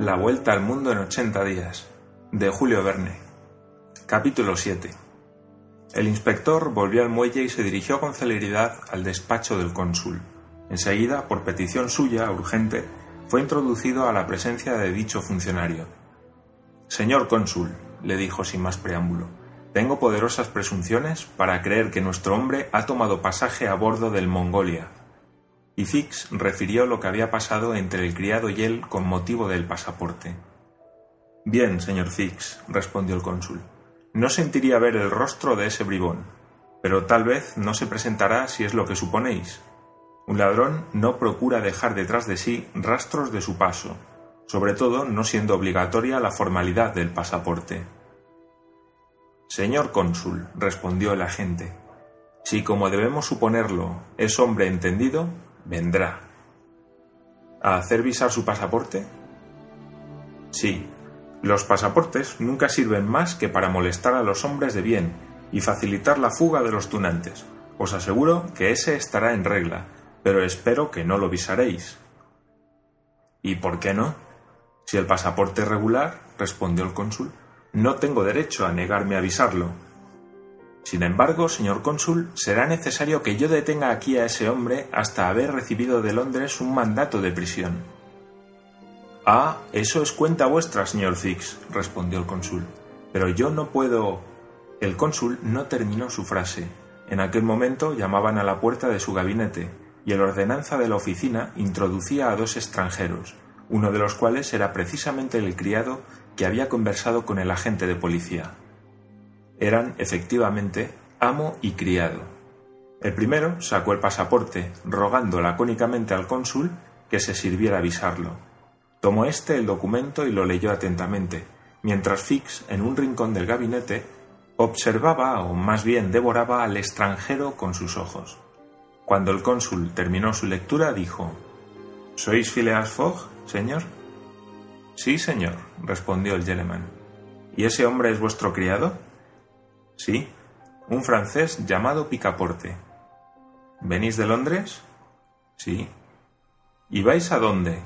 La vuelta al mundo en 80 días, de Julio Verne. Capítulo 7. El inspector volvió al muelle y se dirigió con celeridad al despacho del cónsul. Enseguida, por petición suya, urgente, fue introducido a la presencia de dicho funcionario. Señor cónsul, le dijo sin más preámbulo, tengo poderosas presunciones para creer que nuestro hombre ha tomado pasaje a bordo del Mongolia, y Fix refirió lo que había pasado entre el criado y él con motivo del pasaporte. Bien, señor Fix, respondió el cónsul. No sentiría ver el rostro de ese bribón, pero tal vez no se presentará si es lo que suponéis. Un ladrón no procura dejar detrás de sí rastros de su paso, sobre todo no siendo obligatoria la formalidad del pasaporte. Señor cónsul, respondió el agente, si como debemos suponerlo es hombre entendido, vendrá. ¿A hacer visar su pasaporte? Sí, los pasaportes nunca sirven más que para molestar a los hombres de bien y facilitar la fuga de los tunantes. Os aseguro que ese estará en regla, pero espero que no lo visaréis. ¿Y por qué no? Si el pasaporte es regular, respondió el cónsul, no tengo derecho a negarme a visarlo. Sin embargo, señor cónsul, será necesario que yo detenga aquí a ese hombre hasta haber recibido de Londres un mandato de prisión. Ah, eso es cuenta vuestra, señor Fix, respondió el cónsul. Pero yo no puedo. El cónsul no terminó su frase. En aquel momento llamaban a la puerta de su gabinete, y el ordenanza de la oficina introducía a dos extranjeros, uno de los cuales era precisamente el criado que había conversado con el agente de policía eran efectivamente amo y criado. El primero sacó el pasaporte, rogando lacónicamente al cónsul que se sirviera avisarlo. Tomó éste el documento y lo leyó atentamente, mientras Fix, en un rincón del gabinete, observaba, o más bien devoraba, al extranjero con sus ojos. Cuando el cónsul terminó su lectura, dijo ¿Sois Phileas Fogg, señor? Sí, señor, respondió el gentleman. ¿Y ese hombre es vuestro criado? Sí, un francés llamado Picaporte. ¿Venís de Londres? Sí. ¿Y vais a dónde?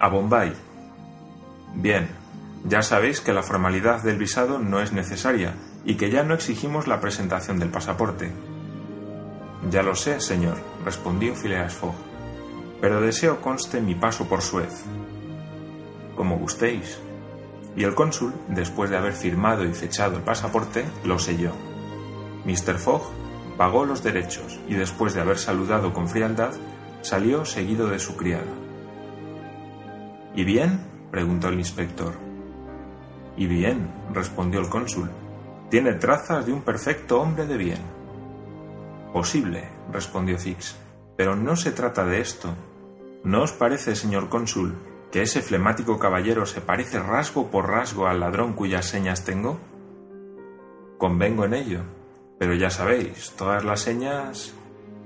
A Bombay. Bien, ya sabéis que la formalidad del visado no es necesaria y que ya no exigimos la presentación del pasaporte. Ya lo sé, señor, respondió Phileas Fogg, pero deseo conste mi paso por Suez. Como gustéis y el cónsul, después de haber firmado y fechado el pasaporte, lo selló. Mr. Fogg pagó los derechos y después de haber saludado con frialdad, salió seguido de su criada. ¿Y bien? preguntó el inspector. Y bien, respondió el cónsul. Tiene trazas de un perfecto hombre de bien. Posible, respondió Fix, pero no se trata de esto. ¿No os parece, señor cónsul, que ese flemático caballero se parece rasgo por rasgo al ladrón cuyas señas tengo? Convengo en ello, pero ya sabéis, todas las señas...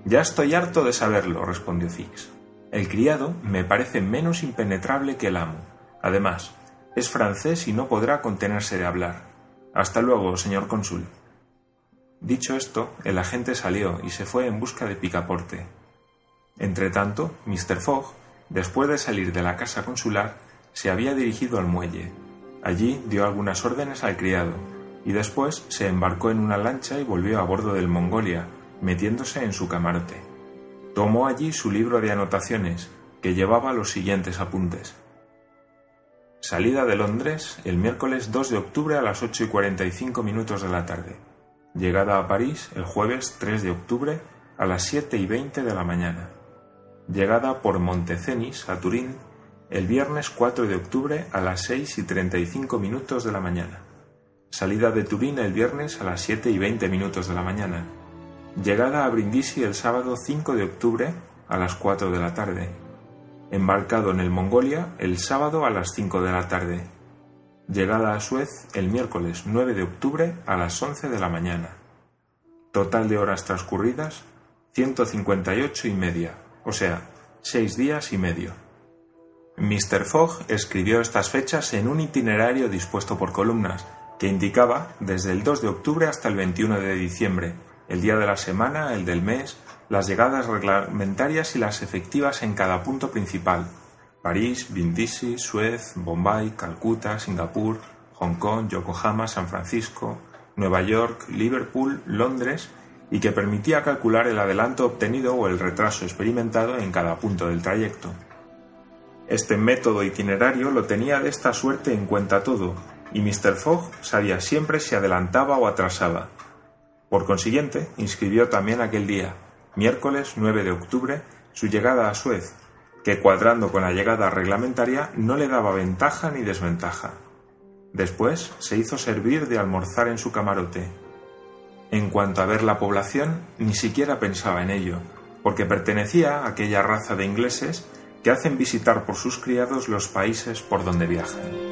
Ya estoy harto de saberlo, respondió Fix. El criado me parece menos impenetrable que el amo. Además, es francés y no podrá contenerse de hablar. Hasta luego, señor cónsul. Dicho esto, el agente salió y se fue en busca de Picaporte. Entretanto, Mr. Fogg Después de salir de la casa consular, se había dirigido al muelle. Allí dio algunas órdenes al criado, y después se embarcó en una lancha y volvió a bordo del Mongolia, metiéndose en su camarote. Tomó allí su libro de anotaciones, que llevaba los siguientes apuntes. Salida de Londres el miércoles 2 de octubre a las 8 y 45 minutos de la tarde. Llegada a París el jueves 3 de octubre a las 7 y 20 de la mañana llegada por Montecenis a Turín el viernes 4 de octubre a las 6 y 35 minutos de la mañana. Salida de Turín el viernes a las 7 y 20 minutos de la mañana. Llegada a Brindisi el sábado 5 de octubre a las 4 de la tarde. Embarcado en el Mongolia el sábado a las 5 de la tarde. Llegada a Suez el miércoles 9 de octubre a las 11 de la mañana. Total de horas transcurridas 158 y media o sea, seis días y medio. Mr. Fogg escribió estas fechas en un itinerario dispuesto por columnas, que indicaba desde el 2 de octubre hasta el 21 de diciembre, el día de la semana, el del mes, las llegadas reglamentarias y las efectivas en cada punto principal, París, Brindisi, Suez, Bombay, Calcuta, Singapur, Hong Kong, Yokohama, San Francisco, Nueva York, Liverpool, Londres y que permitía calcular el adelanto obtenido o el retraso experimentado en cada punto del trayecto. Este método itinerario lo tenía de esta suerte en cuenta todo, y Mr. Fogg sabía siempre si adelantaba o atrasaba. Por consiguiente, inscribió también aquel día, miércoles 9 de octubre, su llegada a Suez, que cuadrando con la llegada reglamentaria no le daba ventaja ni desventaja. Después se hizo servir de almorzar en su camarote. En cuanto a ver la población, ni siquiera pensaba en ello, porque pertenecía a aquella raza de ingleses que hacen visitar por sus criados los países por donde viajan.